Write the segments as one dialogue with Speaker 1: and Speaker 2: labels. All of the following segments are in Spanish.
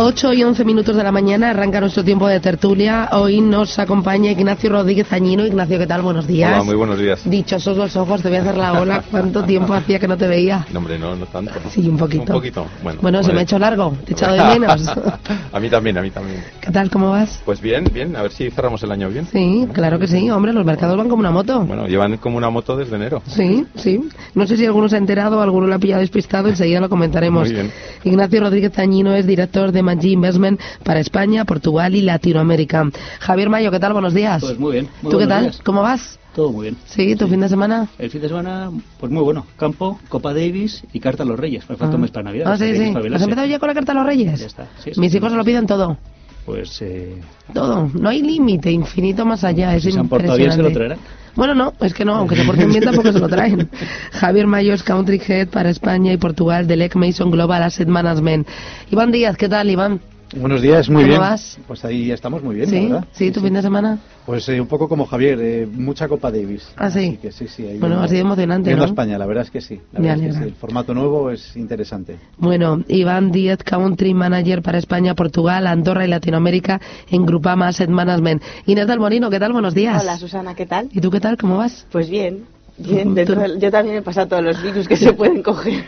Speaker 1: Ocho y 11 minutos de la mañana arranca nuestro tiempo de tertulia. Hoy nos acompaña Ignacio Rodríguez Añino. Ignacio, ¿qué tal? Buenos días.
Speaker 2: Hola, muy buenos días.
Speaker 1: Dichosos los ojos, te voy a hacer la ola. ¿Cuánto tiempo hacía que no te veía?
Speaker 2: No, hombre, no, no tanto.
Speaker 1: Sí, un poquito.
Speaker 2: Un poquito, bueno.
Speaker 1: Bueno, se me ha hecho largo, te he echado de menos.
Speaker 2: a mí también, a mí también.
Speaker 1: ¿Qué tal, cómo vas?
Speaker 2: Pues bien, bien, a ver si cerramos el año bien.
Speaker 1: Sí, claro que sí, hombre, los mercados van como una moto.
Speaker 2: Bueno, llevan como una moto desde enero.
Speaker 1: Sí, sí. No sé si alguno se ha enterado, alguno lo ha pillado despistado, enseguida lo comentaremos.
Speaker 2: Muy bien.
Speaker 1: Ignacio Rodríguez Añino es director de Maggi Investment para España, Portugal y Latinoamérica. Javier Mayo, ¿qué tal? Buenos días.
Speaker 3: Pues muy bien. muy
Speaker 1: ¿Tú qué tal?
Speaker 3: días.
Speaker 1: ¿Cómo vas?
Speaker 3: Todo muy bien.
Speaker 1: Sí, ¿tu fin de semana?
Speaker 3: El fin de semana, pues muy bueno. Campo, Copa Davis y Carta a los Reyes. Me falta un mes para Navidad.
Speaker 1: Ah, sí, sí. ¿Has empezado ya con la carta a los Reyes?
Speaker 3: Ya está, sí, sí.
Speaker 1: Mis hijos se lo piden todo.
Speaker 3: Pues eh,
Speaker 1: Todo. No hay límite, infinito más allá. Es
Speaker 3: si se han portado bien, se lo traerán.
Speaker 1: Bueno, no, es que no, aunque se porten bien tampoco se lo traen. Javier Mayo es Country Head para España y Portugal del EC Mason Global Asset Management. Iván Díaz, ¿qué tal, Iván?
Speaker 4: Buenos días, muy
Speaker 1: ¿Cómo
Speaker 4: bien.
Speaker 1: vas?
Speaker 4: Pues ahí estamos muy bien,
Speaker 1: ¿Sí?
Speaker 4: verdad.
Speaker 1: ¿Sí? ¿Tu fin de semana?
Speaker 4: Pues eh, un poco como Javier, eh, mucha Copa Davis.
Speaker 1: Ah, sí.
Speaker 4: Así que sí, sí. ahí
Speaker 1: Bueno,
Speaker 4: viendo-
Speaker 1: ha sido emocionante,
Speaker 4: viendo
Speaker 1: ¿no?
Speaker 4: España, la verdad es que sí. La verdad es que sí. El formato nuevo es interesante.
Speaker 1: Bueno, Iván Díaz, Country Manager para España, Portugal, Andorra y Latinoamérica en Grupama Asset Management. Inés del Molino, ¿qué tal? Buenos días.
Speaker 5: Hola Susana, ¿qué tal?
Speaker 1: ¿Y tú qué tal? ¿Cómo vas?
Speaker 5: Pues bien, bien. Dentro del- yo también he pasado todos los virus que se pueden coger.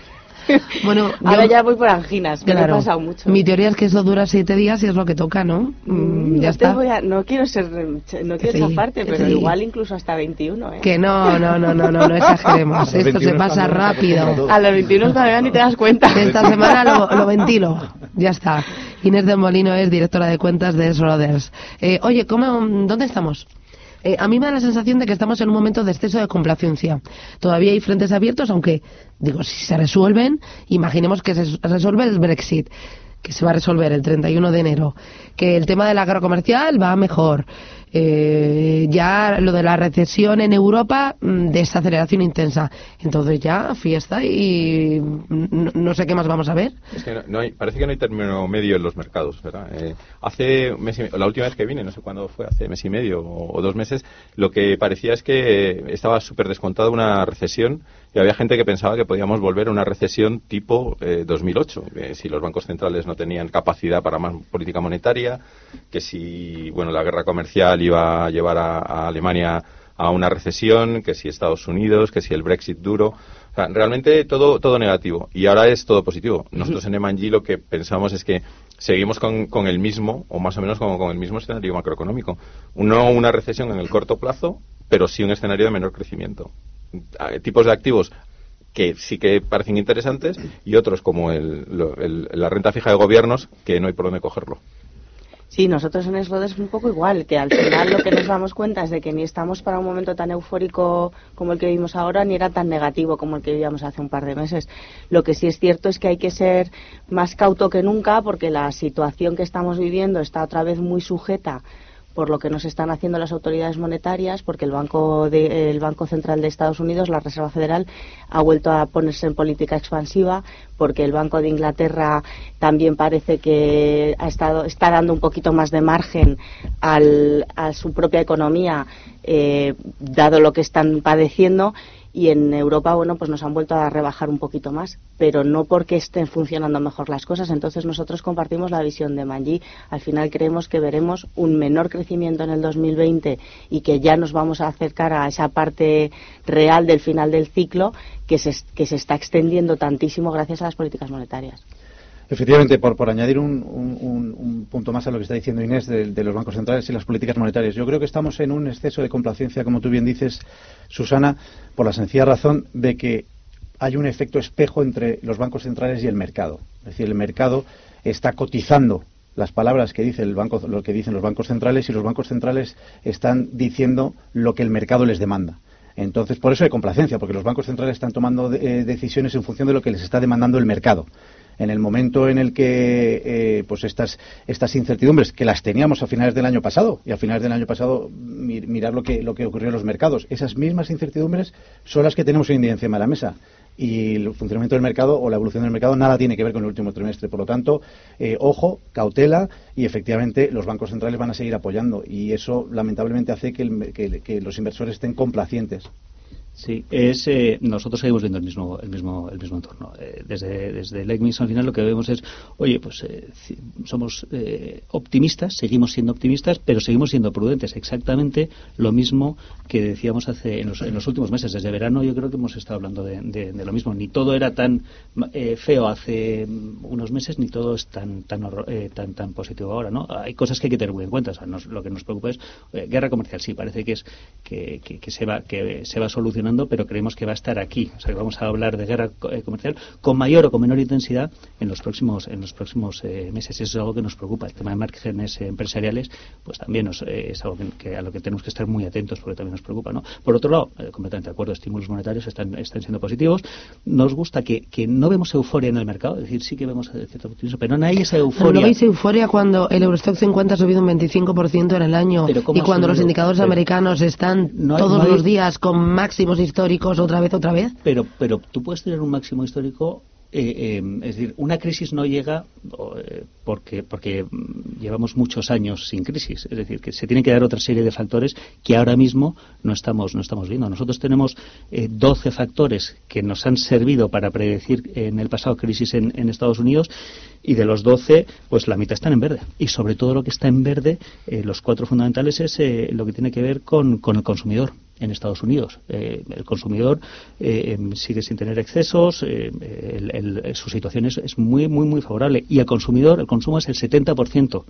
Speaker 1: Bueno,
Speaker 5: Ahora
Speaker 1: yo-
Speaker 5: ya voy por anginas, me lo he
Speaker 1: Claro.
Speaker 5: pasado mucho.
Speaker 1: Mi teoría es que eso dura siete días y es lo que toca, ¿no? Mm,
Speaker 5: Mm,
Speaker 1: ya está.
Speaker 5: voy a- no quiero ser, no quiero
Speaker 1: sí,
Speaker 5: zafarte, pero
Speaker 1: sí.
Speaker 5: igual incluso hasta 21, ¿eh?
Speaker 1: Que no, no, no, no, no, no exageremos. Esto se
Speaker 4: 21
Speaker 1: pasa rápido.
Speaker 5: A los 21 todavía ni te das cuenta.
Speaker 1: Esta semana lo, lo ventilo. Ya está. Inés del Molino es directora de cuentas de Schroders. Eh, oye, ¿cómo, ¿dónde estamos? Eh, a mí me da la sensación de que estamos en un momento de exceso de complacencia. Todavía hay frentes abiertos, aunque, digo, si se resuelven, imaginemos que se resuelve el Brexit, que se va a resolver el 31 de enero, que el tema del agrocomercial va mejor, eh, ya lo de la recesión en Europa, mm, desaceleración intensa. Entonces ya, fiesta y no, no sé qué más vamos a ver.
Speaker 2: Parece que no hay término medio en los mercados, ¿verdad? Eh, hace mes y la última vez que vine, no sé cuándo fue, hace mes y medio o, o dos meses, lo que parecía es que estaba súper descontada una recesión y había gente que pensaba que podíamos volver a una recesión tipo eh, 2008, que si los bancos centrales no tenían capacidad para más política monetaria, que si, bueno, la guerra comercial iba a llevar a, a Alemania a una recesión, que si Estados Unidos, que si el Brexit duro. O sea, realmente todo, todo negativo. Y ahora es todo positivo. Nosotros en Emanji lo que pensamos es que seguimos con, con el mismo, o más o menos con, con el mismo escenario macroeconómico. No una recesión en el corto plazo, pero sí un escenario de menor crecimiento. Tipos de activos que sí que parecen interesantes y otros como el- el- la renta fija de gobiernos que no hay por dónde cogerlo.
Speaker 5: Sí, nosotros en Slodes es un poco igual, que al final lo que nos damos cuenta es de que ni estamos para un momento tan eufórico como el que vivimos ahora, ni era tan negativo como el que vivíamos hace un par de meses. Lo que sí es cierto es que hay que ser más cauto que nunca porque la situación que estamos viviendo está otra vez muy sujeta por lo que nos están haciendo las autoridades monetarias, porque el Banco, de- el Banco Central de Estados Unidos, la Reserva Federal, ha vuelto a ponerse en política expansiva, porque el Banco de Inglaterra también parece que ha estado, está dando un poquito más de margen al- a su propia economía, eh, dado lo que están padeciendo. Y en Europa, bueno, pues nos han vuelto a rebajar un poquito más, pero no porque estén funcionando mejor las cosas. Entonces nosotros compartimos la visión de Manji. Al final creemos que veremos un menor crecimiento en el 2020 y que ya nos vamos a acercar a esa parte real del final del ciclo que se, que se está extendiendo tantísimo gracias a las políticas monetarias.
Speaker 4: Efectivamente, por, por añadir un, un- un punto más a lo que está diciendo Inés de, los bancos centrales y las políticas monetarias, yo creo que estamos en un exceso de complacencia, como tú bien dices, Susana, por la sencilla razón de que hay un efecto espejo entre los bancos centrales y el mercado. Es decir, el mercado está cotizando las palabras que dice el banco, lo que dicen los bancos centrales y los bancos centrales están diciendo lo que el mercado les demanda. Entonces, por eso hay complacencia, porque los bancos centrales están tomando eh, decisiones en función de lo que les está demandando el mercado. En el momento en el que eh, pues estas, estas incertidumbres, que las teníamos a finales del año pasado, y a finales del año pasado mi- mirar lo que, lo que ocurrió en los mercados, esas mismas incertidumbres son las que tenemos hoy en día de la mesa. Y el funcionamiento del mercado o la evolución del mercado nada tiene que ver con el último trimestre. Por lo tanto, eh, ojo, cautela y efectivamente los bancos centrales van a seguir apoyando. Y eso lamentablemente hace que, el- que- que los inversores estén complacientes.
Speaker 3: Sí, es, eh, nosotros seguimos viendo el mismo, el mismo, el mismo entorno. Eh, desde, desde ECMIS al final lo que vemos es, oye, pues eh, somos eh, optimistas, seguimos siendo optimistas, pero seguimos siendo prudentes. Exactamente lo mismo que decíamos hace en los, en los últimos meses. Desde verano yo creo que hemos estado hablando de, lo mismo. Ni todo era tan eh, feo hace mm, unos meses, ni todo es tan, tan, eh, tan, tan positivo ahora, ¿no? Hay cosas que hay que tener muy en cuenta. O sea, nos- lo que nos preocupa es guerra comercial. Sí, parece que es que, que- que se va que se va pero creemos que va a estar aquí. O sea, que vamos a hablar de guerra eh, comercial con mayor o con menor intensidad en los próximos en los próximos eh, meses. Eso es algo que nos preocupa. El tema de márgenes eh, empresariales, pues también nos, eh, es algo que, que a lo que tenemos que estar muy atentos porque también nos preocupa, ¿no? Por otro lado, eh, completamente de acuerdo, estímulos monetarios están, están siendo positivos. Nos gusta que, que no vemos euforia en el mercado, es decir, sí que vemos cierto optimismo, pero no hay esa
Speaker 1: Pero
Speaker 3: euforia.
Speaker 1: ¿No veis euforia cuando el Eurostock 50 ha subido un 25% en el año
Speaker 3: Pero ¿cómo
Speaker 1: y cuando los indicadores
Speaker 3: Pero-
Speaker 1: americanos están
Speaker 3: No hay-
Speaker 1: todos
Speaker 3: no hay-
Speaker 1: los días con máximos históricos otra vez, otra vez?
Speaker 3: Pero, pero tú puedes tener un máximo histórico, eh, eh, es decir, una crisis no llega eh, porque, porque llevamos muchos años sin crisis. Es decir, que se tienen que dar otra serie de factores que ahora mismo no estamos, no estamos viendo. Nosotros tenemos eh, 12 factores que nos han servido para predecir en el pasado crisis en, en Estados Unidos y de los 12, pues la mitad están en verde. Y sobre todo lo que está en verde, eh, los cuatro fundamentales, es eh, lo que tiene que ver con, con el consumidor en Estados Unidos. Eh, el consumidor eh, em, sigue sin tener excesos, eh, el- el- su situación es, es muy, muy, muy favorable. Y el consumidor, el consumo es el 70%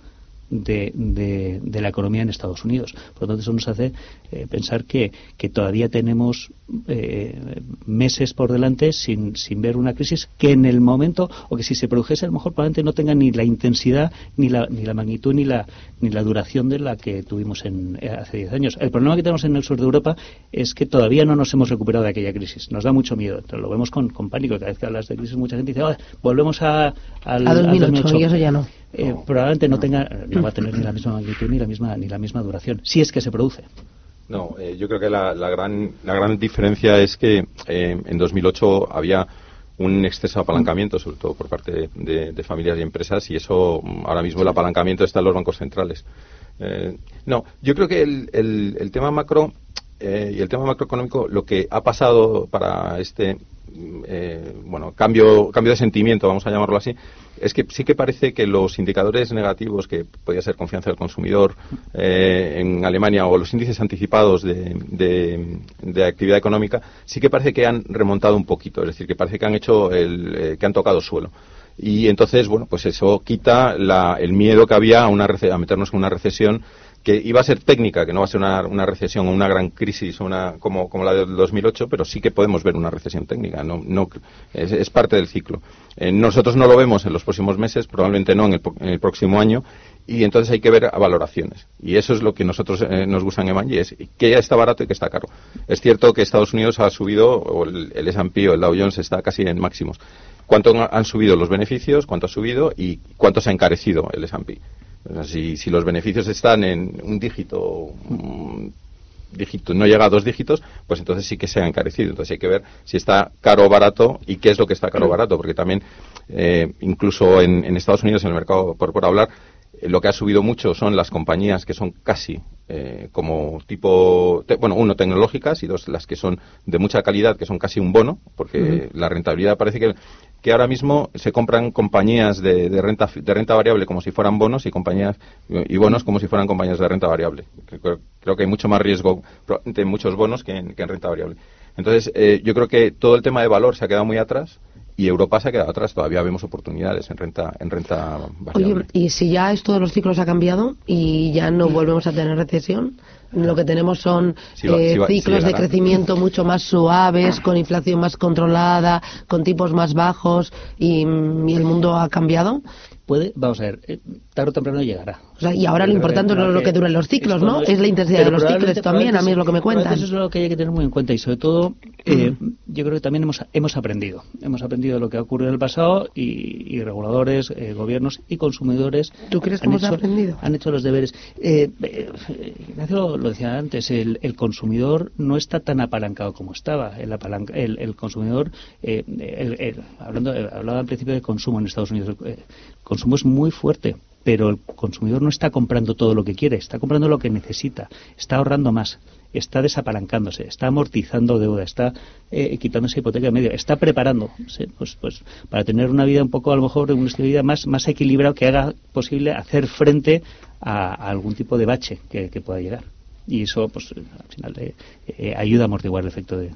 Speaker 3: de, de, de la economía en Estados Unidos. Por lo tanto, eso nos hace eh, pensar que, que todavía tenemos eh, meses por delante sin, sin ver una crisis que en el momento, o que si se produjese, a lo mejor probablemente no tenga ni la intensidad, ni la, ni la magnitud, ni la, ni la duración de la que tuvimos en, eh, hace 10 años. El problema que tenemos en el sur de Europa es que todavía no nos hemos recuperado de aquella crisis. Nos da mucho miedo. Entonces, lo vemos con, con pánico. Cada vez que hablas de crisis, mucha gente dice, "Ah, volvemos a, al,
Speaker 1: A
Speaker 3: al
Speaker 1: 2008, y eso ya no.
Speaker 3: Eh, probablemente no tenga no va a tener ni la misma magnitud ni la misma ni la misma duración si es que se produce
Speaker 2: No, eh, yo creo que la, la gran, la gran diferencia es que eh, en 2008 había un exceso de apalancamiento, sobre todo por parte de, de familias y empresas, y eso mm, ahora mismo el apalancamiento está en los bancos centrales. Eh, no, yo creo que el, el- el tema macro eh, y el tema macroeconómico, lo que ha pasado para este mm, eh, bueno cambio cambio de sentimiento, vamos a llamarlo así, es que sí que parece que los indicadores negativos, que podía ser confianza del consumidor eh, en Alemania o los índices anticipados de, de- actividad económica, sí que parece que han remontado un poquito, es decir, que parece que han hecho el, eh, que han tocado suelo. Y entonces, bueno, pues eso quita la- el miedo que había a, una a meternos en una recesión que iba a ser técnica, que no va a ser una, recesión o una gran crisis una, como, la del 2008, pero sí que podemos ver una recesión técnica. No, no, es, es parte del ciclo. Eh, nosotros no lo vemos en los próximos meses, probablemente no en el, próximo año, y entonces hay que ver valoraciones. Y eso es lo que nosotros eh, nos gusta en Emanji, es que ya está barato y que está caro. Es cierto que Estados Unidos ha subido, o el, el S&P o el Dow Jones está casi en máximos. ¿Cuánto han subido los beneficios? ¿Cuánto ha subido? ¿Y cuánto se ha encarecido el S&P? O sea, si, si los beneficios están en un dígito, dígito, no llega a dos dígitos, pues entonces sí que se ha encarecido. Entonces hay que ver si está caro o barato y qué es lo que está caro o barato, porque también, eh, incluso en, en Estados Unidos, en el mercado, por, por hablar, eh, lo que ha subido mucho son las compañías que son casi eh, como tipo, bueno, uno, tecnológicas y dos, las que son de mucha calidad, que son casi un bono, porque la rentabilidad parece que, que ahora mismo se compran compañías de, de, renta, de renta variable como si fueran bonos y compañías y bonos como si fueran compañías de renta variable. Creo, creo que hay mucho más riesgo de muchos bonos que en, que en renta variable. Entonces, eh, yo creo que todo el tema de valor se ha quedado muy atrás y Europa se ha quedado atrás. Todavía vemos oportunidades en renta, en renta variable.
Speaker 1: Oye, y si ya esto de los ciclos ha cambiado y ya no volvemos a tener recesión, lo que tenemos son
Speaker 2: va-
Speaker 1: eh,
Speaker 2: va-
Speaker 1: ciclos de crecimiento mucho más suaves, con inflación más controlada, con tipos más bajos y, y el mundo ha cambiado.
Speaker 3: Puede, vamos a ver, eh, tarde o temprano llegará.
Speaker 1: O sea, y ahora lo importante no es lo que duren los ciclos, ¿no? Es la intensidad de los ciclos también, a mí es lo que me cuentan.
Speaker 3: Eso es lo que hay que tener muy en cuenta y sobre todo, eh, yo creo que también hemos, hemos aprendido. Hemos aprendido lo que ha ocurrido en el pasado y, y reguladores, eh, gobiernos y consumidores
Speaker 1: ¿Tú crees que
Speaker 3: han
Speaker 1: hemos
Speaker 3: hecho,
Speaker 1: aprendido?
Speaker 3: han hecho los deberes. Eh, eh, Ignacio lo, lo decía antes, el, el consumidor no está tan apalancado como estaba. El, apalanca- el, el consumidor, eh, hablando, hablaba al principio de consumo en Estados Unidos, consumo es muy fuerte, pero el consumidor no está comprando todo lo que quiere, está comprando lo que necesita, está ahorrando más, está desapalancándose, está amortizando deuda, está eh, quitándose hipoteca de medio, está preparándose pues, pues, para tener una vida un poco, a lo mejor, un de vida más, más equilibrado que haga posible hacer frente a, algún tipo de bache que, pueda llegar. Y eso, pues, al final, eh, eh, ayuda a amortiguar el efecto de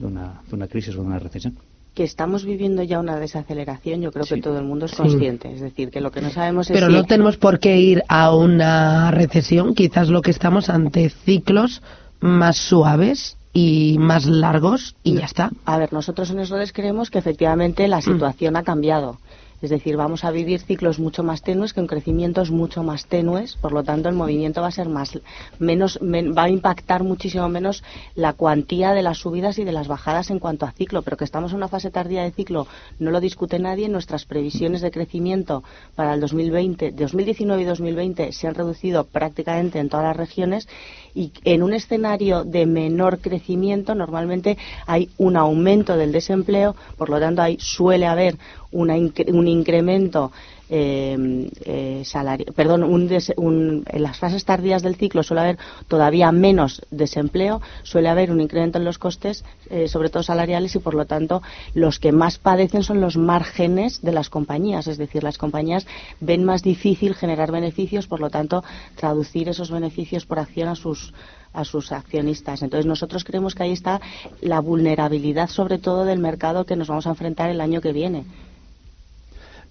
Speaker 3: una, de una crisis o de una recesión.
Speaker 5: Que estamos viviendo ya una desaceleración, yo creo
Speaker 3: Sí.
Speaker 5: que todo el mundo es consciente. Es decir, que lo que no sabemos es
Speaker 1: Pero
Speaker 5: si
Speaker 1: no tenemos por qué ir a una recesión, quizás lo que estamos ante ciclos más suaves y más largos y ya está.
Speaker 5: A ver, nosotros en Esrodes creemos que efectivamente la situación ha cambiado. Es decir, vamos a vivir ciclos mucho más tenues, con crecimientos mucho más tenues, por lo tanto el movimiento va a ser más menos men- va a impactar muchísimo menos la cuantía de las subidas y de las bajadas en cuanto a ciclo, pero que estamos en una fase tardía de ciclo no lo discute nadie, nuestras previsiones de crecimiento para el 2020, 2019 y 2020 se han reducido prácticamente en todas las regiones y en un escenario de menor crecimiento normalmente hay un aumento del desempleo, por lo tanto hay, suele haber una un incremento eh, eh, salari- perdón, un un- en las fases tardías del ciclo suele haber todavía menos desempleo, suele haber un incremento en los costes, eh, sobre todo salariales, y por lo tanto los que más padecen son los márgenes de las compañías, es decir, las compañías ven más difícil generar beneficios, por lo tanto traducir esos beneficios por acción a sus a sus accionistas. Entonces nosotros creemos que ahí está la vulnerabilidad sobre todo del mercado que nos vamos a enfrentar el año que viene.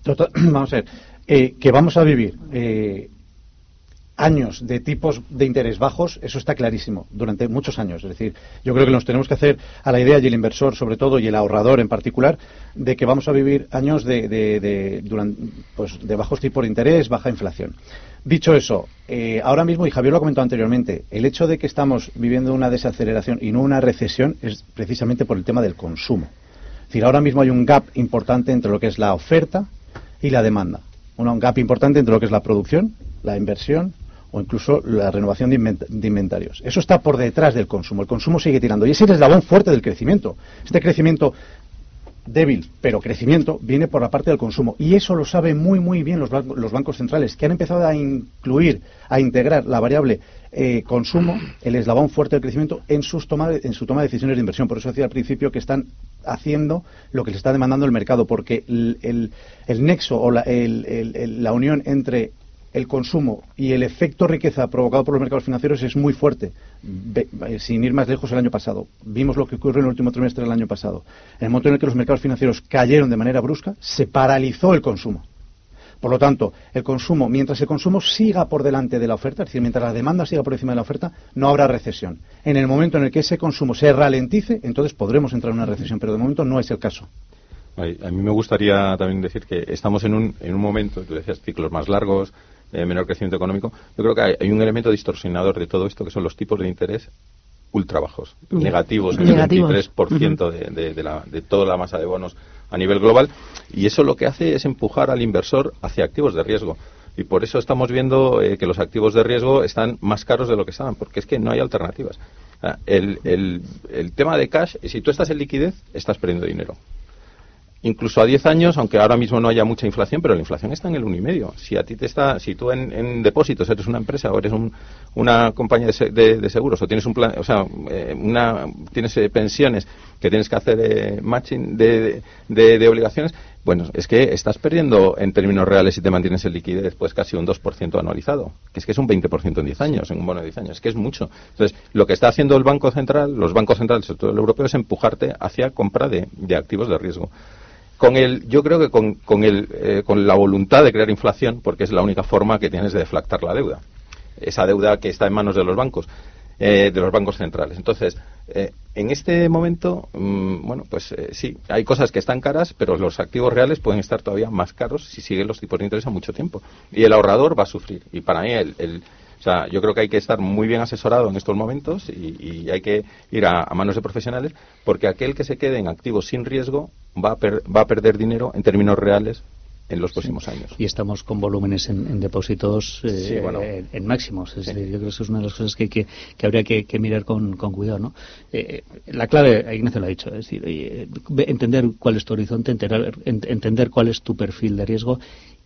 Speaker 4: Total- vamos a ver, eh, que vamos a vivir eh, años de tipos de interés bajos, eso está clarísimo, durante muchos años. Es decir, yo creo que nos tenemos que hacer a la idea, y el inversor sobre todo, y el ahorrador en particular, de que vamos a vivir años de, de, de- duran- pues, de bajos tipos de interés, baja inflación. Dicho eso, eh, ahora mismo, y Javier lo ha comentado anteriormente, el hecho de que estamos viviendo una desaceleración y no una recesión es precisamente por el tema del consumo. Es decir, ahora mismo hay un gap importante entre lo que es la oferta y la demanda. Un gap importante entre lo que es la producción, la inversión o incluso la renovación de inventarios. Eso está por detrás del consumo. El consumo sigue tirando. Y ese es el eslabón fuerte del crecimiento. Este crecimiento débil, pero crecimiento, viene por la parte del consumo. Y eso lo saben muy, muy bien los, ban- los bancos centrales, que han empezado a incluir, a integrar la variable eh, consumo, el eslabón fuerte del crecimiento, en, sus toma de- en su toma de decisiones de inversión. Por eso decía al principio que están haciendo lo que les está demandando el mercado, porque el, el- el nexo o la, el- la unión entre el consumo y el efecto riqueza provocado por los mercados financieros es muy fuerte. Eh, sin ir más lejos, el año pasado. Vimos lo que ocurrió en el último trimestre del año pasado. En el momento en el que los mercados financieros cayeron de manera brusca, se paralizó el consumo. Por lo tanto, el consumo, mientras el consumo siga por delante de la oferta, es decir, mientras la demanda siga por encima de la oferta, no habrá recesión. En el momento en el que ese consumo se ralentice, entonces podremos entrar en una recesión, pero de momento no es el caso.
Speaker 2: A mí me gustaría también decir que estamos en un, en un momento, tú decías ciclos más largos, eh, menor crecimiento económico. Yo creo que hay, hay un elemento distorsionador de todo esto que son los tipos de interés ultra bajos, negativos, en el 23% de, de, de, la, de toda la masa de bonos a nivel global. Y eso lo que hace es empujar al inversor hacia activos de riesgo. Y por eso estamos viendo eh, que los activos de riesgo están más caros de lo que estaban, porque es que no hay alternativas. Ah, El, el, el tema de cash, si tú estás en liquidez, estás perdiendo dinero. Incluso a 10 años, aunque ahora mismo no haya mucha inflación, pero la inflación está en el 1,5. Si a ti te está, si tú en, depósitos eres una empresa o eres una compañía de, seguros o tienes un plan, o sea, eh, una, tienes eh, pensiones que tienes que hacer eh, matching de, de, obligaciones, bueno, es que estás perdiendo en términos reales si te mantienes en liquidez pues casi un 2% anualizado, que es que es un 20% en 10 años, en un bono de 10 años, es que es mucho. Entonces, lo que está haciendo el Banco Central, los bancos centrales, sobre todo el europeo, es empujarte hacia compra de, de activos de riesgo con el, yo creo que con, con, el, eh, con la voluntad de crear inflación, porque es la única forma que tienes de deflactar la deuda. Esa deuda que está en manos de los bancos, eh, de los bancos centrales. Entonces, eh, en este momento, mm, bueno, pues sí, hay cosas que están caras, pero los activos reales pueden estar todavía más caros si siguen los tipos de interés a mucho tiempo. Y el ahorrador va a sufrir. Y para mí, el o sea, yo creo que hay que estar muy bien asesorado en estos momentos y, hay que ir a, manos de profesionales porque aquel que se quede en activos sin riesgo va a, va a perder dinero en términos reales en los próximos años.
Speaker 3: Y estamos con volúmenes en, depósitos eh, en, máximos. yo creo que eso es una de las cosas que, que, habría que, mirar con, cuidado. ¿no? Eh, la clave, Ignacio lo ha dicho, es decir, entender cuál es tu horizonte, entender, entender cuál es tu perfil de riesgo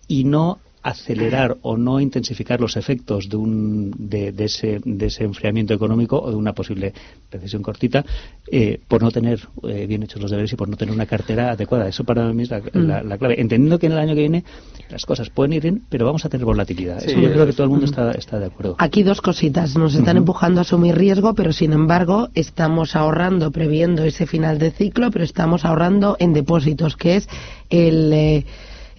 Speaker 3: y no acelerar o no intensificar los efectos de, un, de, ese, de ese enfriamiento económico o de una posible recesión cortita eh, por no tener eh, bien hechos los deberes y por no tener una cartera adecuada. Eso para mí es la, mm. clave. Entendiendo que en el año que viene las cosas pueden ir bien, pero vamos a tener volatilidad. Eso yo creo que todo el mundo está, está de acuerdo.
Speaker 1: Aquí dos cositas. Nos están empujando a asumir riesgo, pero sin embargo estamos ahorrando, previendo ese final de ciclo, pero estamos ahorrando en depósitos, que es el... Eh,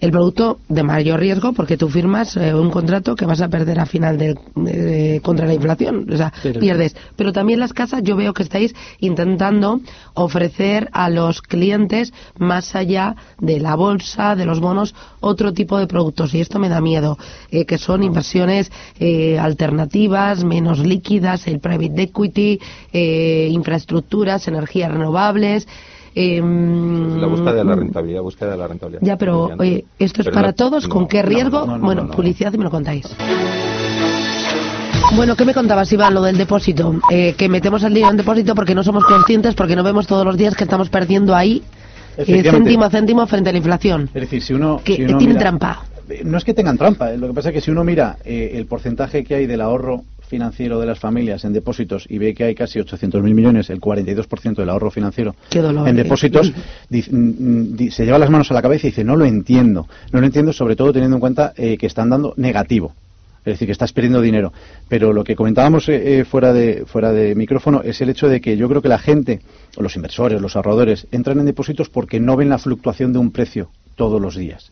Speaker 1: el producto de mayor riesgo porque tú firmas eh, un contrato que vas a perder a final de, contra la inflación, o sea, pierdes. Pero también las casas yo veo que estáis intentando ofrecer a los clientes más allá de la bolsa, de los bonos, otro tipo de productos y esto me da miedo, eh, que son inversiones eh, alternativas, menos líquidas, el private equity, infraestructuras, energías renovables.
Speaker 2: Em, la búsqueda de la rentabilidad, búsqueda de la rentabilidad.
Speaker 1: Ya, pero oye, ¿esto es para todos? ¿Con qué riesgo? bueno, publicidad y me lo contáis. Bueno, ¿qué me contabas, Iván, lo del depósito? Eh, que metemos el dinero en depósito porque no somos conscientes, porque no vemos todos los días que estamos perdiendo ahí eh, céntimo a céntimo frente a la inflación.
Speaker 4: Es decir, si uno...
Speaker 1: Que tiene trampa.
Speaker 4: No es que tengan trampa, eh, lo que pasa es que si uno mira el porcentaje que hay del ahorro financiero de las familias en depósitos y ve que hay casi 800.000 millones, el 42% del ahorro financiero en ¿eh? depósitos, mm, se lleva las manos a la cabeza y dice, no lo entiendo. No lo entiendo sobre todo teniendo en cuenta eh, que están dando negativo. Es decir, que estás perdiendo dinero. Pero lo que comentábamos eh, fuera, de, fuera de micrófono es el hecho de que yo creo que la gente, o los inversores, los ahorradores, entran en depósitos porque no ven la fluctuación de un precio todos los días.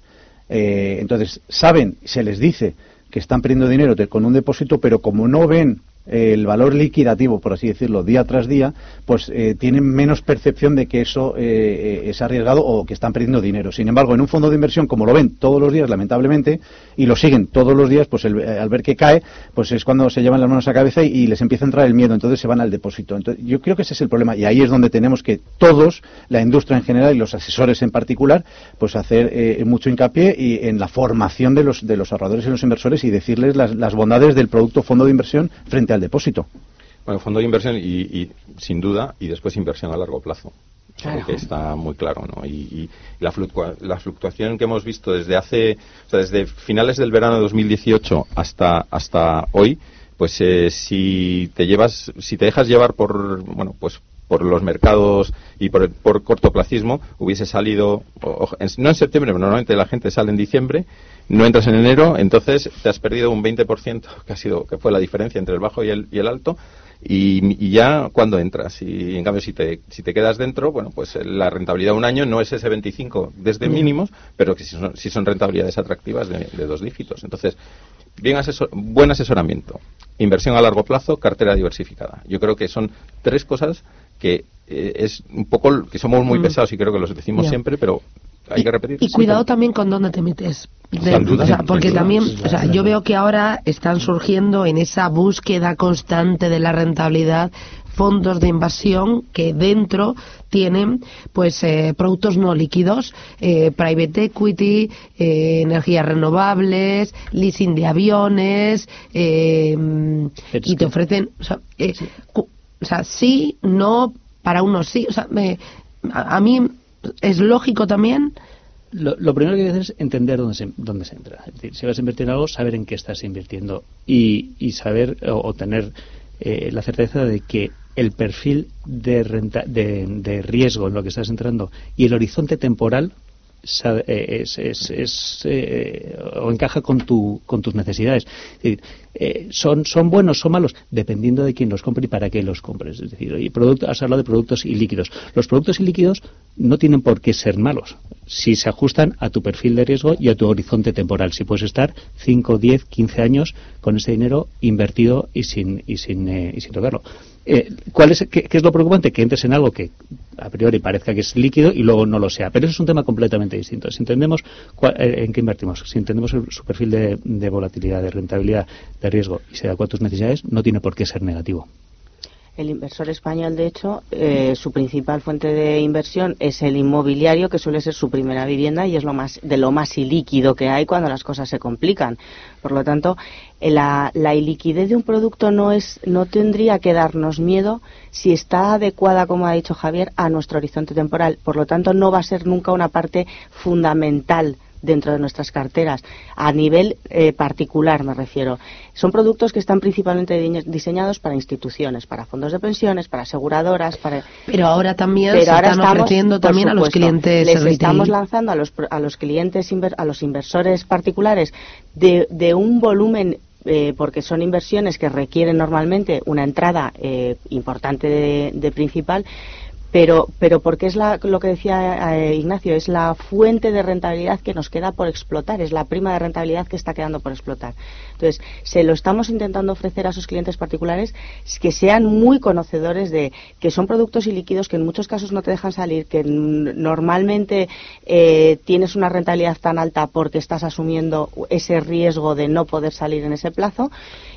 Speaker 4: entonces, saben, se les dice que están perdiendo dinero con un depósito, pero como no ven el valor liquidativo, por así decirlo, día tras día, pues eh, tienen menos percepción de que eso eh, eh, es arriesgado o que están perdiendo dinero. Sin embargo, en un fondo de inversión, como lo ven todos los días, lamentablemente, y lo siguen todos los días, pues al ver que cae, pues es cuando se llevan las manos a la cabeza y, les empieza a entrar el miedo, entonces se van al depósito. Yo creo que ese es el problema y ahí es donde tenemos que todos, la industria en general y los asesores en particular, pues hacer mucho hincapié y en la formación de los, de los ahorradores y los inversores y decirles las, las bondades del producto fondo de inversión frente al depósito.
Speaker 2: Bueno, fondo de inversión y, sin duda, y después inversión a largo plazo. que está muy claro, ¿no? Y, la, fluctuación que hemos visto desde hace, o sea, desde finales del verano de 2018 hasta hasta hoy, pues eh, si te llevas, si te dejas llevar por, bueno, pues por los mercados y por, por cortoplacismo, hubiese salido, no en septiembre, normalmente la gente sale en diciembre, no entras en enero, entonces te has perdido un 20%, que ha sido que fue la diferencia entre el bajo y el, y el alto, y, ya cuando entras. Y en cambio, si te, si te quedas dentro, bueno, pues la rentabilidad de un año no es ese 25 desde mínimos, pero que sí son, son rentabilidades atractivas de, dos dígitos. Entonces, bien asesor, buen asesoramiento, inversión a largo plazo, cartera diversificada. Yo creo que son tres cosas que eh, es un poco que somos muy mm. pesados y creo que los decimos siempre, pero hay que repetir.
Speaker 1: Y cuidado también con dónde te metes. porque también, o sea, yo veo que ahora están surgiendo en esa búsqueda constante de la rentabilidad fondos de inversión que dentro tienen pues eh, productos no líquidos, eh, private equity, eh, energías renovables, leasing de aviones y te ofrecen, o sea, o sea, sí, no, para unos sí, o sea, me, a, mí ¿Es lógico también?
Speaker 3: Lo, primero que hay que hacer es entender dónde se, dónde se entra. Es decir, si vas a invertir en algo, saber en qué estás invirtiendo y, y saber o, tener eh, la certeza de que el perfil de, renta, de, de, riesgo en lo que estás entrando y el horizonte temporal es eh, o encaja con, tu, con tus necesidades. Eh, son, son buenos, son malos, dependiendo de quién los compre y para qué los compres. Es decir, y producto, has hablado de productos ilíquidos. Los productos ilíquidos no tienen por qué ser malos si se ajustan a tu perfil de riesgo y a tu horizonte temporal. Si puedes estar 5, 10, 15 años con ese dinero invertido y sin, y sin, y sin tocarlo. Eh, ¿cuál es, qué, es lo preocupante? Que entres en algo que a priori parezca que es líquido y luego no lo sea. Pero eso es un tema completamente distinto. Si entendemos eh, en qué invertimos, si entendemos su perfil de, de, volatilidad, de rentabilidad, de riesgo y se da cuenta tus necesidades, no tiene por qué ser negativo.
Speaker 5: El inversor español, de hecho, eh, su principal fuente de inversión es el inmobiliario, que suele ser su primera vivienda y es lo más, de lo más ilíquido que hay cuando las cosas se complican. Por lo tanto, eh, la, iliquidez de un producto no, es, no tendría que darnos miedo si está adecuada, como ha dicho Javier, a nuestro horizonte temporal. Por lo tanto, no va a ser nunca una parte fundamental dentro de nuestras carteras, a nivel eh, particular me refiero. Son productos que están principalmente diseñados para instituciones, para fondos de pensiones, para aseguradoras, para...
Speaker 1: Pero ahora también se están ofreciendo también a los clientes
Speaker 5: Les estamos lanzando a los, a los clientes, a los inversores particulares de, de un volumen eh, porque son inversiones que requieren normalmente una entrada eh, importante de, de, principal, pero, pero porque es lo que decía eh, Ignacio, es la fuente de rentabilidad que nos queda por explotar, es la prima de rentabilidad que está quedando por explotar. Entonces, se lo estamos intentando ofrecer a sus clientes particulares que sean muy conocedores de que son productos ilíquidos que en muchos casos no te dejan salir, que normalmente eh, tienes una rentabilidad tan alta porque estás asumiendo ese riesgo de no poder salir en ese plazo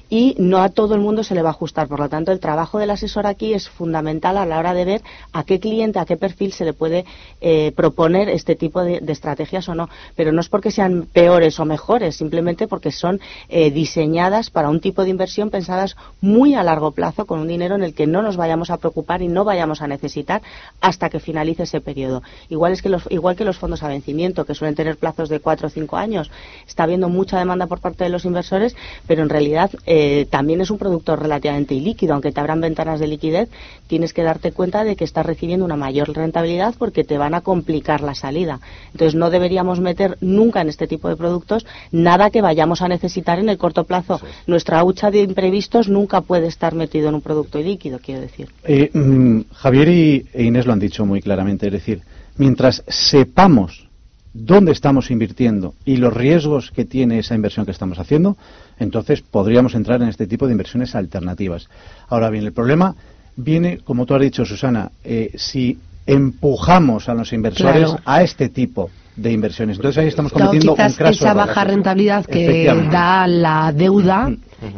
Speaker 5: y no a todo el mundo se le va a ajustar. Por lo tanto, el trabajo del asesor aquí es fundamental a la hora de ver a qué cliente, a qué perfil se le puede eh, proponer este tipo de, estrategias o no. Pero no es porque sean peores o mejores, simplemente porque son eh, diseñadas para un tipo de inversión pensadas muy a largo plazo, con un dinero en el que no nos vayamos a preocupar y no vayamos a necesitar hasta que finalice ese periodo. Igual, es que los, igual que los fondos a vencimiento, que suelen tener plazos de cuatro o cinco años, está habiendo mucha demanda por parte de los inversores, pero en realidad eh, también es un producto relativamente ilíquido, aunque te abran ventanas de liquidez, tienes que darte cuenta de que estás recibiendo una mayor rentabilidad porque te van a complicar la salida. Entonces no deberíamos meter nunca en este tipo de productos nada que vayamos a necesitar en el corto plazo. Nuestra hucha de imprevistos nunca puede estar metido en un producto ilíquido, quiero decir.
Speaker 4: Eh, mm, Javier y e Inés lo han dicho muy claramente, es decir, mientras sepamos dónde estamos invirtiendo y los riesgos que tiene esa inversión que estamos haciendo, entonces podríamos entrar en este tipo de inversiones alternativas. Ahora bien, el problema viene, como tú has dicho, Susana, eh, si empujamos a los inversores a este tipo de inversiones. Entonces ahí estamos cometiendo
Speaker 1: un esa baja rentabilidad que da la deuda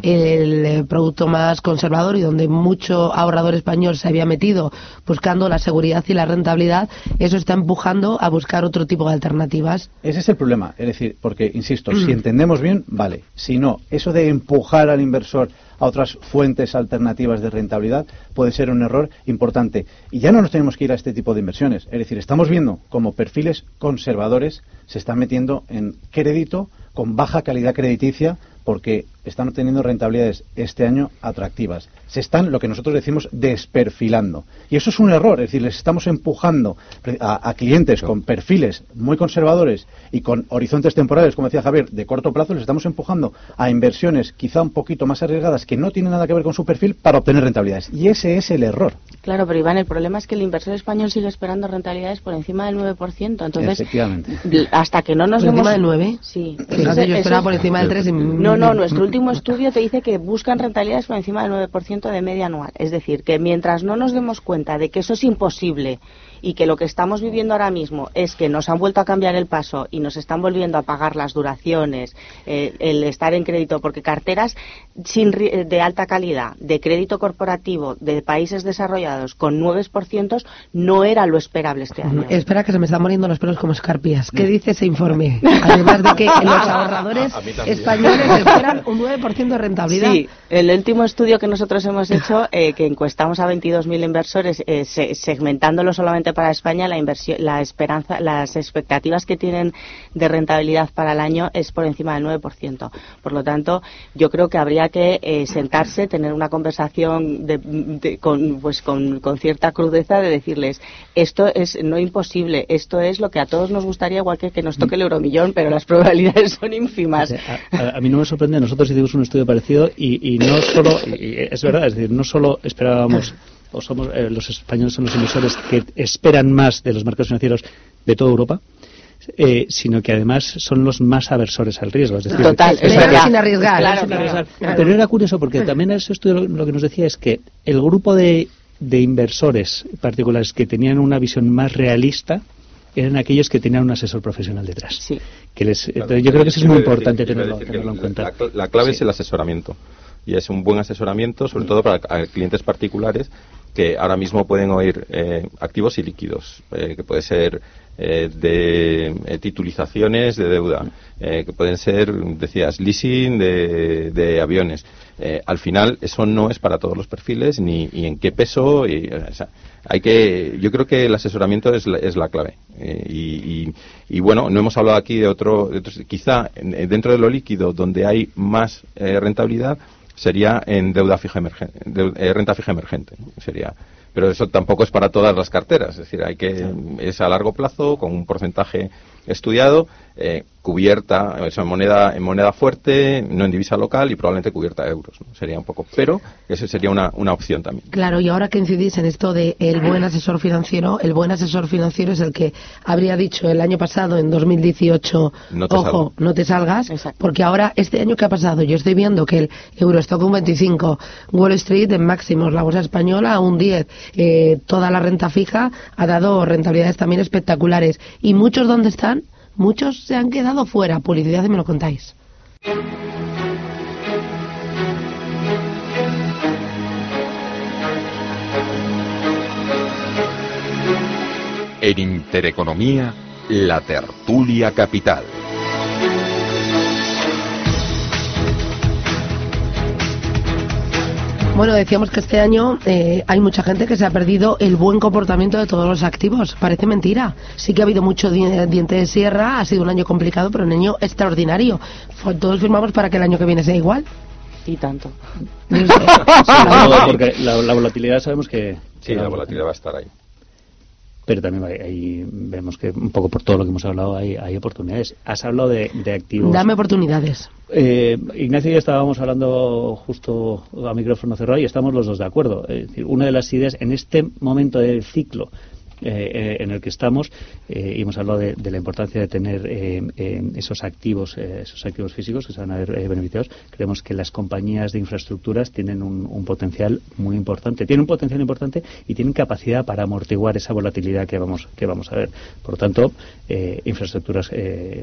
Speaker 1: el producto más conservador y donde mucho ahorrador español se había metido buscando la seguridad y la rentabilidad, eso está empujando a buscar otro tipo de alternativas.
Speaker 4: Ese es el problema, es decir, porque, insisto, si entendemos bien, vale. Si no, eso de empujar al inversor a otras fuentes alternativas de rentabilidad puede ser un error importante. Y ya no nos tenemos que ir a este tipo de inversiones. Es decir, estamos viendo como perfiles conservadores se están metiendo en crédito con baja calidad crediticia porque están obteniendo rentabilidades este año atractivas. Se están, lo que nosotros decimos, desperfilando. Y eso es un error, es decir, les estamos empujando a, clientes con perfiles muy conservadores y con horizontes temporales, como decía Javier, de corto plazo, les estamos empujando a inversiones quizá un poquito más arriesgadas que no tienen nada que ver con su perfil para obtener rentabilidades. Y ese es el error.
Speaker 5: Claro, pero Iván, el problema es que el inversor español sigue esperando rentabilidades por encima del 9%. Entonces, hasta que no nos
Speaker 1: ¿Por encima del 9?
Speaker 5: Sí.
Speaker 1: yo esperaba por encima del 3 y...
Speaker 5: No, no, nuestro último estudio te dice que buscan rentabilidades por encima del 9% de media anual. Es decir, que mientras no nos demos cuenta de que eso es imposible y que lo que estamos viviendo ahora mismo es que nos han vuelto a cambiar el paso y nos están volviendo a pagar las duraciones, eh, el estar en crédito, porque carteras sin, de alta calidad, de crédito corporativo, de países desarrollados con 9% no era lo esperable este año.
Speaker 1: Espera que se me están muriendo los pelos como escarpias. ¿Qué dice ese informe? Además de que los ahorradores españoles esperan un 9% de rentabilidad.
Speaker 5: Sí, el último estudio que nosotros hemos hecho, eh, que encuestamos a 22.000 inversores, eh, segmentándolo solamente para España la inversión, la esperanza, las expectativas que tienen de rentabilidad para el año es por encima del 9%. Por lo tanto, yo creo que habría que eh, sentarse, tener una conversación con, pues con, cierta crudeza de decirles esto es no imposible, esto es lo que a todos nos gustaría, igual que que nos toque el euromillón, pero las probabilidades son ínfimas.
Speaker 3: A, mí no me sorprende, nosotros hicimos un estudio parecido y, no solo, es verdad, es decir, no solo esperábamos o somos eh, los españoles son los emisores que esperan más de los mercados financieros de toda Europa, eh, sino que además son los más aversores al riesgo. Es decir,
Speaker 1: Total, sin arriesgar.
Speaker 3: Pero era curioso porque también ese estudio lo, que nos decía es que el grupo de, de inversores particulares que tenían una visión más realista eran aquellos que tenían un asesor profesional detrás.
Speaker 5: Sí.
Speaker 3: Que les, yo creo que eso es muy importante tenerlo, en cuenta.
Speaker 2: La, clave es el asesoramiento. Y es un buen asesoramiento, sobre todo para clientes particulares que ahora mismo pueden oír eh, activos y líquidos, eh, que puede ser eh, de titulizaciones de deuda, que pueden ser, decías, leasing de, aviones. al final, eso no es para todos los perfiles, ni en qué peso. Y, hay que, yo creo que el asesoramiento es la, es la clave. Y, y, bueno, no hemos hablado aquí de otro, de quizá dentro de lo líquido, donde hay más rentabilidad, sería en deuda fija emergente, eh, renta fija emergente. Sería, pero eso tampoco es para todas las carteras. Es decir, hay que es a largo plazo con un porcentaje estudiado, eh, cubierta en moneda, en moneda fuerte, no en divisa local y probablemente cubierta de euros. Sería un poco. Pero esa sería una, una opción también.
Speaker 1: Claro, y ahora que incidís en esto de el buen asesor financiero, el buen asesor financiero es el que habría dicho el año pasado, en 2018, ojo, no te salgas, porque ahora, este año que ha pasado, yo estoy viendo que el euro está con un 25, Wall Street en máximos, la bolsa española a un 10, eh, toda la renta fija ha dado rentabilidades también espectaculares. ¿Y muchos dónde están? Muchos se han quedado fuera. Publicidad y me lo contáis.
Speaker 6: En Intereconomía, la tertulia capital.
Speaker 1: Bueno, decíamos que este año eh, hay mucha gente que se ha perdido el buen comportamiento de todos los activos. Parece mentira. Sí que ha habido mucho diente de sierra, ha sido un año complicado, pero un año extraordinario. Todos firmamos para que el año que viene sea igual.
Speaker 5: Y tanto.
Speaker 3: porque la, volatilidad sabemos que...
Speaker 2: Sí, la volatilidad va a estar ahí
Speaker 3: pero también ahí vemos que un poco por todo lo que hemos hablado hay, hay oportunidades. Has hablado de, activos.
Speaker 1: Dame oportunidades.
Speaker 3: Eh, Ignacio y yo estábamos hablando justo a micrófono cerrado y estamos los dos de acuerdo. Es decir, una de las ideas en este momento del ciclo eh, eh, en el que estamos eh, y hemos hablado de, la importancia de tener esos activos esos activos físicos que se van a ver beneficiados. Creemos que las compañías de infraestructuras tienen un, potencial muy importante tienen un potencial importante y tienen capacidad para amortiguar esa volatilidad que vamos que vamos a ver. Por lo tanto infraestructuras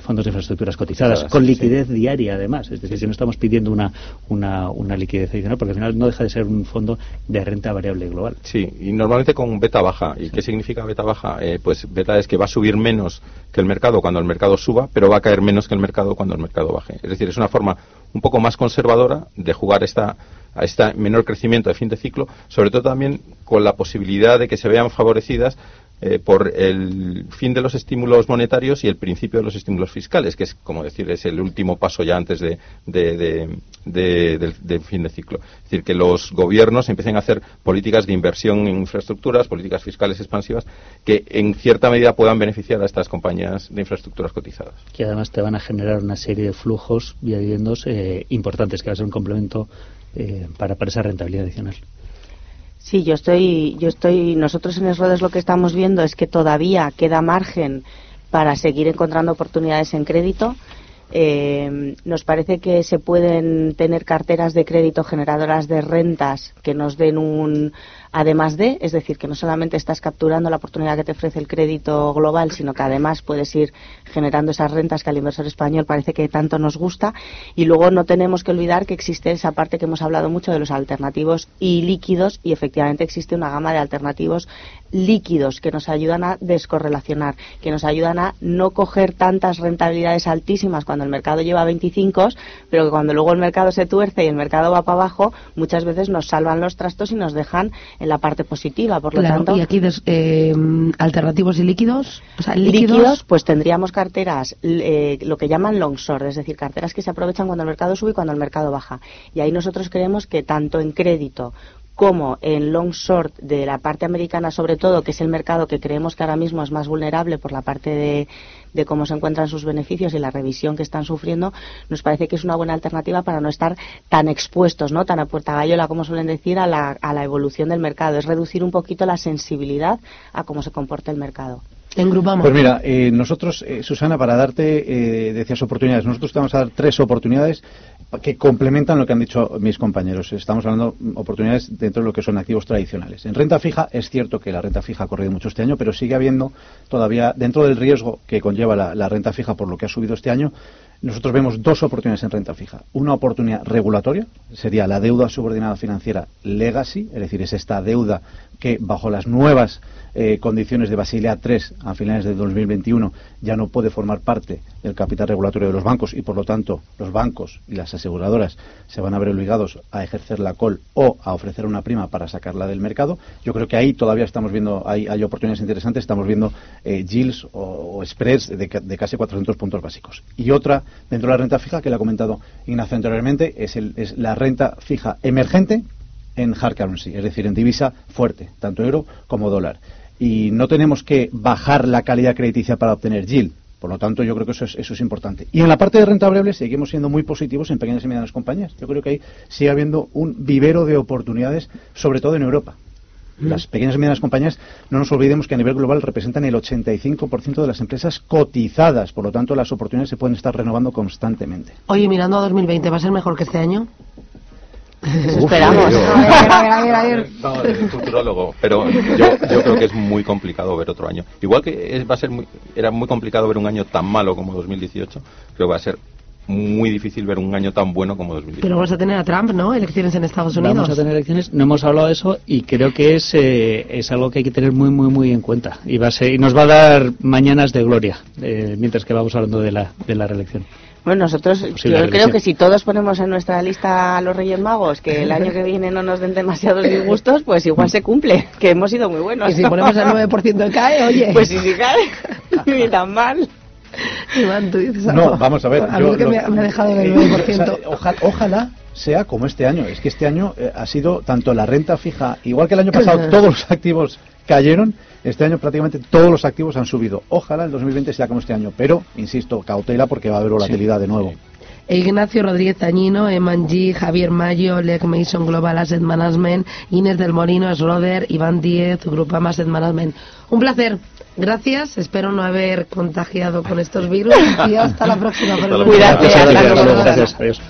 Speaker 3: fondos de infraestructuras cotizadas con liquidez diaria además. Es decir si no estamos pidiendo una, una, una liquidez adicional porque al final no deja de ser un fondo de renta variable global.
Speaker 2: Sí y normalmente con beta baja. Y qué significa beta baja, eh, pues beta es que va a subir menos que el mercado cuando el mercado suba, pero va a caer menos que el mercado cuando el mercado baje. Es decir, es una forma un poco más conservadora de jugar esta, a este menor crecimiento de fin de ciclo, sobre todo también con la posibilidad de que se vean favorecidas eh, por el fin de los estímulos monetarios y el principio de los estímulos fiscales, que es, como decir, es el último paso ya antes de, del, fin de ciclo. Es decir, que los gobiernos empiecen a hacer políticas de inversión en infraestructuras, políticas fiscales expansivas, que en cierta medida puedan beneficiar a estas compañías de infraestructuras cotizadas.
Speaker 3: Que además te van a generar una serie de flujos y dividendos eh, importantes, que va a ser un complemento eh, para, para esa rentabilidad adicional.
Speaker 5: Sí, yo estoy, yo estoy, nosotros en Esrodes lo que estamos viendo es que todavía queda margen para seguir encontrando oportunidades en crédito. Eh, nos parece que se pueden tener carteras de crédito generadoras de rentas que nos den un además de, es decir, que no solamente estás capturando la oportunidad que te ofrece el crédito global, sino que además puedes ir generando esas rentas que al inversor español parece que tanto nos gusta. Y luego no tenemos que olvidar que existe esa parte que hemos hablado mucho de los alternativos y líquidos y efectivamente existe una gama de alternativos líquidos que nos ayudan a descorrelacionar, que nos ayudan a no coger tantas rentabilidades altísimas cuando el mercado lleva 25, pero que cuando luego el mercado se tuerce y el mercado va para abajo, muchas veces nos salvan los trastos y nos dejan la parte positiva. Por lo
Speaker 1: Claro,
Speaker 5: tanto,
Speaker 1: y aquí des- eh, alternativos y líquidos, o sea,
Speaker 5: líquidos,
Speaker 1: líquidos,
Speaker 5: pues tendríamos carteras, eh, lo que llaman long short, es decir, carteras que se aprovechan cuando el mercado sube y cuando el mercado baja. Y ahí nosotros creemos que tanto en crédito como en long short de la parte americana sobre todo, que es el mercado que creemos que ahora mismo es más vulnerable por la parte de, cómo se encuentran sus beneficios y la revisión que están sufriendo, nos parece que es una buena alternativa para no estar tan expuestos, ¿no? tan a puerta gallola, como suelen decir, a la, a la evolución del mercado. Es reducir un poquito la sensibilidad a cómo se comporta el mercado.
Speaker 4: Pues mira, eh, nosotros, eh, Susana, para darte, eh, decías oportunidades, nosotros te vamos a dar tres oportunidades que complementan lo que han dicho mis compañeros. Estamos hablando de oportunidades dentro de lo que son activos tradicionales. En renta fija es cierto que la renta fija ha corrido mucho este año, pero sigue habiendo todavía, dentro del riesgo que conlleva la, la renta fija por lo que ha subido este año, nosotros vemos dos oportunidades en renta fija. Una oportunidad regulatoria, sería la deuda subordinada financiera legacy, es decir, es esta deuda que bajo las nuevas eh, condiciones de Basilea III a finales de 2021 ya no puede formar parte del capital regulatorio de los bancos y por lo tanto los bancos y las aseguradoras se van a ver obligados a ejercer la call o a ofrecer una prima para sacarla del mercado. Yo creo que ahí todavía estamos viendo, hay, oportunidades interesantes, estamos viendo eh, o, o spreads de, de casi 400 puntos básicos. Y otra dentro de la renta fija que le ha comentado Ignacio anteriormente es, el- es la renta fija emergente en hard currency, es decir, en divisa fuerte, tanto euro como dólar. Y no tenemos que bajar la calidad crediticia para obtener yield. Por lo tanto, yo creo que eso es, eso es importante. Y en la parte de renta variable seguimos siendo muy positivos en pequeñas y medianas compañías. Yo creo que ahí sigue habiendo un vivero de oportunidades, sobre todo en Europa. Las pequeñas y medianas compañías, no nos olvidemos que a nivel global representan el 85% de las empresas cotizadas. Por lo tanto, las oportunidades se pueden estar renovando constantemente.
Speaker 1: Oye, mirando a 2020, ¿va a ser mejor que este año?
Speaker 5: Eso esperamos.
Speaker 2: yo-
Speaker 1: A ver, a ver, a ver, a ver.
Speaker 2: No, de futurólogo, pero yo, yo creo que es muy complicado ver otro año. Igual que es- va a ser muy, era muy complicado ver un año tan malo como 2018, creo que va a ser muy difícil ver un año tan bueno como 2018.
Speaker 1: Pero vas a tener a Trump, ¿no? Elecciones en Estados Unidos.
Speaker 3: Vamos a tener elecciones, no hemos hablado de eso y creo que es, eh, es algo que hay que tener muy, muy, muy en cuenta. Y, va a ser, y nos va a dar mañanas de gloria eh, mientras que vamos hablando de la, de la reelección.
Speaker 5: Bueno, nosotros, yo creo que si todos ponemos en nuestra lista a los Reyes Magos que el año que viene no nos den demasiados disgustos, pues igual se cumple, que hemos sido muy buenos.
Speaker 1: Y si ponemos el 9% cae, oye.
Speaker 5: Pues si se cae, ni tan mal.
Speaker 1: Iván, tú dices
Speaker 4: No, vamos a ver.
Speaker 1: A
Speaker 4: yo
Speaker 1: mí que
Speaker 4: lo-
Speaker 1: me, ha- me ha dejado en el
Speaker 4: eh,
Speaker 1: 9%.
Speaker 4: o sea, ojalá, ojalá sea como este año. Es que este año eh, ha sido tanto la renta fija, igual que el año pasado todos los activos cayeron, este año prácticamente todos los activos han subido. Ojalá el 2020 sea como este año, pero, insisto, cautela porque va a haber volatilidad de nuevo.
Speaker 1: Ignacio Rodríguez Tañino, Eman G, Javier Mayo, Leg Mason Global Asset Management, Inés del Molino, Schroeder, Iván Díez, Grupama Asset Management. Un placer. Gracias. Espero no haber contagiado con estos virus y hasta la próxima.
Speaker 5: Cuídate,
Speaker 3: gracias.